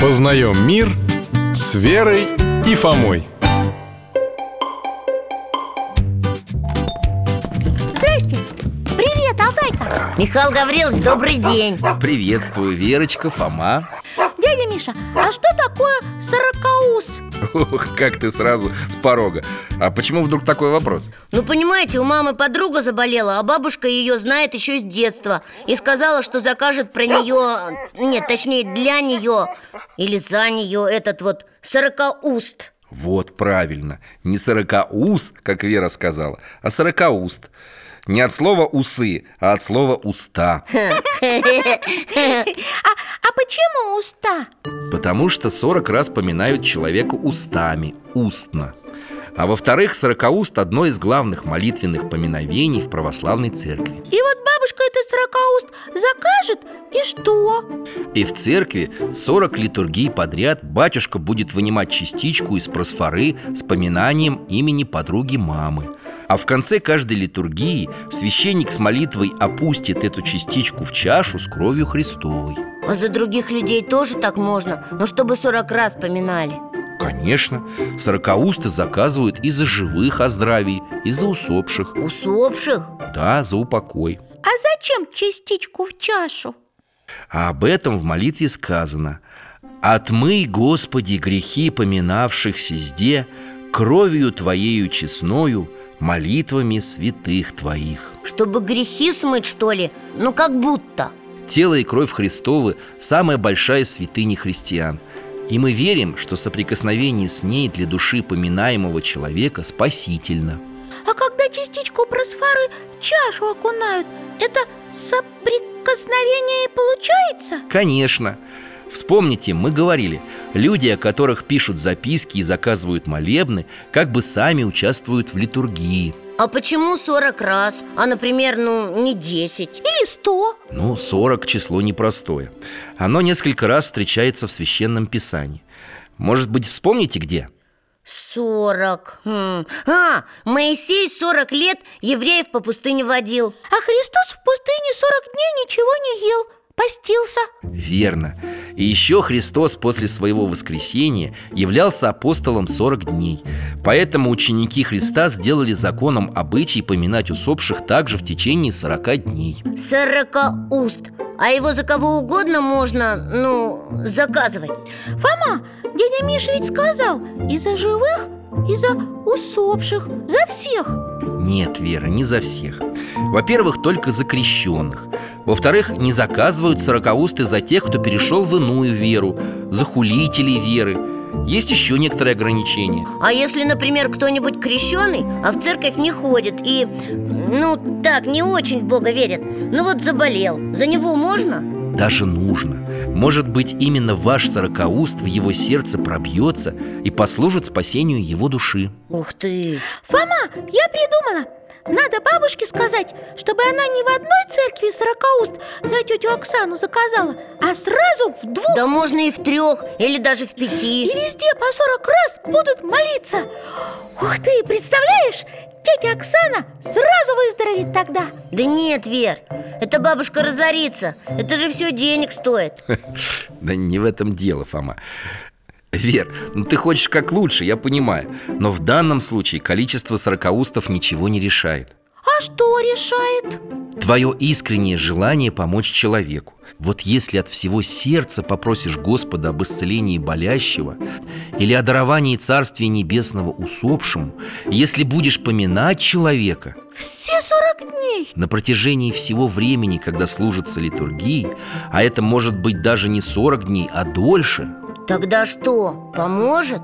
Познаем мир с Верой и Фомой Здрасте! Привет, Алтайка! Михаил Гаврилович, добрый день Приветствую, Верочка, Фома Дядя Миша, а что такое сорокаус? Ох, как ты сразу с порога. А почему вдруг такой вопрос? Ну, понимаете, у мамы подруга заболела, а бабушка ее знает еще с детства И сказала, что закажет про нее, нет, точнее, для нее Или за нее этот вот сорокауст. Вот, правильно. Не сорокауст, как Вера сказала, а сорокауст. Не от слова усы, а от слова уста А, а почему уста? Потому что 40 раз поминают человека устами, устно а во-вторых, сорокауст – одно из главных молитвенных поминовений в православной церкви И вот бабушка этот сорокауст закажет, и что? И в церкви 40 литургий подряд батюшка будет вынимать частичку из просфоры с поминанием имени подруги мамы а в конце каждой литургии священник с молитвой опустит эту частичку в чашу с кровью Христовой за других людей тоже так можно, но чтобы 40 раз поминали. Конечно, сорокаусты заказывают и за живых о здравии, и за усопших. Усопших? Да, за упокой. А зачем частичку в чашу? А об этом в молитве сказано. «Отмый, Господи, грехи поминавшихся сде Кровью Твоею честною, молитвами святых Твоих» Чтобы грехи смыть, что ли? Ну, как будто Тело и кровь Христовы – самая большая святыня христиан. И мы верим, что соприкосновение с ней для души поминаемого человека спасительно. А когда частичку просфоры в чашу окунают, это соприкосновение и получается? Конечно. Вспомните, мы говорили, люди, о которых пишут записки и заказывают молебны, как бы сами участвуют в литургии А почему 40 раз? А, например, ну, не 10 Или сто? Ну, 40 число непростое Оно несколько раз встречается в Священном Писании Может быть, вспомните где? 40 хм. А, Моисей 40 лет евреев по пустыне водил А Христос в пустыне 40 дней ничего не ел, постился. Верно. И еще Христос после своего воскресения являлся апостолом 40 дней. Поэтому ученики Христа сделали законом обычай поминать усопших также в течение 40 дней. Сорокауст А его за кого угодно можно, ну, заказывать. Фома, дядя Миша ведь сказал И за живых, и за усопших, за всех. Нет, Вера, не за всех. Во-первых, только за крещенных Во-вторых, не заказывают сорокаусты за тех, кто перешел в иную веру За хулителей веры. Есть еще некоторые ограничения. А если, например, кто-нибудь крещеный, а в церковь не ходит И, ну, так, не очень в Бога верит Ну вот заболел, за него можно? Даже нужно. Может быть, именно ваш сорокауст в его сердце пробьется И послужит спасению его души. Ух ты! Фома, я придумала Надо бабушке сказать, чтобы она не в одной церкви сорокауст за тетю Оксану заказала А сразу в двух. Да можно и в трех, или даже в И пяти везде по сорок раз будут молиться. Ух ты, представляешь? Тетя Оксана сразу выздоровеет тогда. Да нет, Вер, это бабушка разорится. Это же все денег стоит. Да не в этом дело, Фома Вер, ну ты хочешь как лучше, я понимаю. Но в данном случае количество сорокаустов ничего не решает. А что решает? Твое искреннее желание помочь человеку. Вот если от всего сердца попросишь Господа об исцелении болящего Или о даровании Царствия Небесного усопшему Если будешь поминать человека Все сорок дней? на протяжении всего времени, когда служится литургии А это может быть даже не 40 дней, а дольше Тогда что, поможет?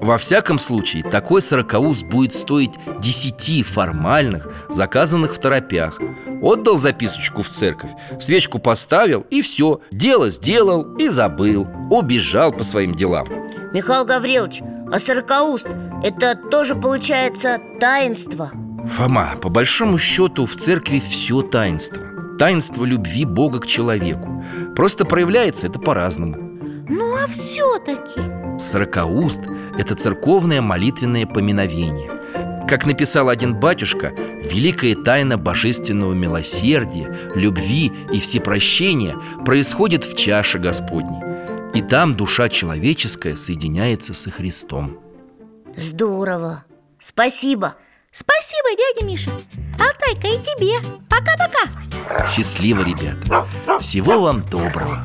Во всяком случае, такой сорокауст будет стоить 10 формальных, заказанных в торопях. Отдал записочку в церковь, свечку поставил и все Дело сделал и забыл, убежал по своим делам. Михаил Гаврилович, а сорокауст – это тоже получается таинство? Фома, по большому счету в церкви все таинство. Таинство любви Бога к человеку. Просто проявляется это по-разному Ну а все-таки Сорокауст – это церковное молитвенное поминовение. Как написал один батюшка, великая тайна божественного милосердия, любви и всепрощения происходит в чаше Господней И там душа человеческая соединяется со Христом Здорово. Спасибо. Спасибо, дядя Миша. Алтайка, и тебе. Пока-пока. Счастливо, ребята. Всего вам доброго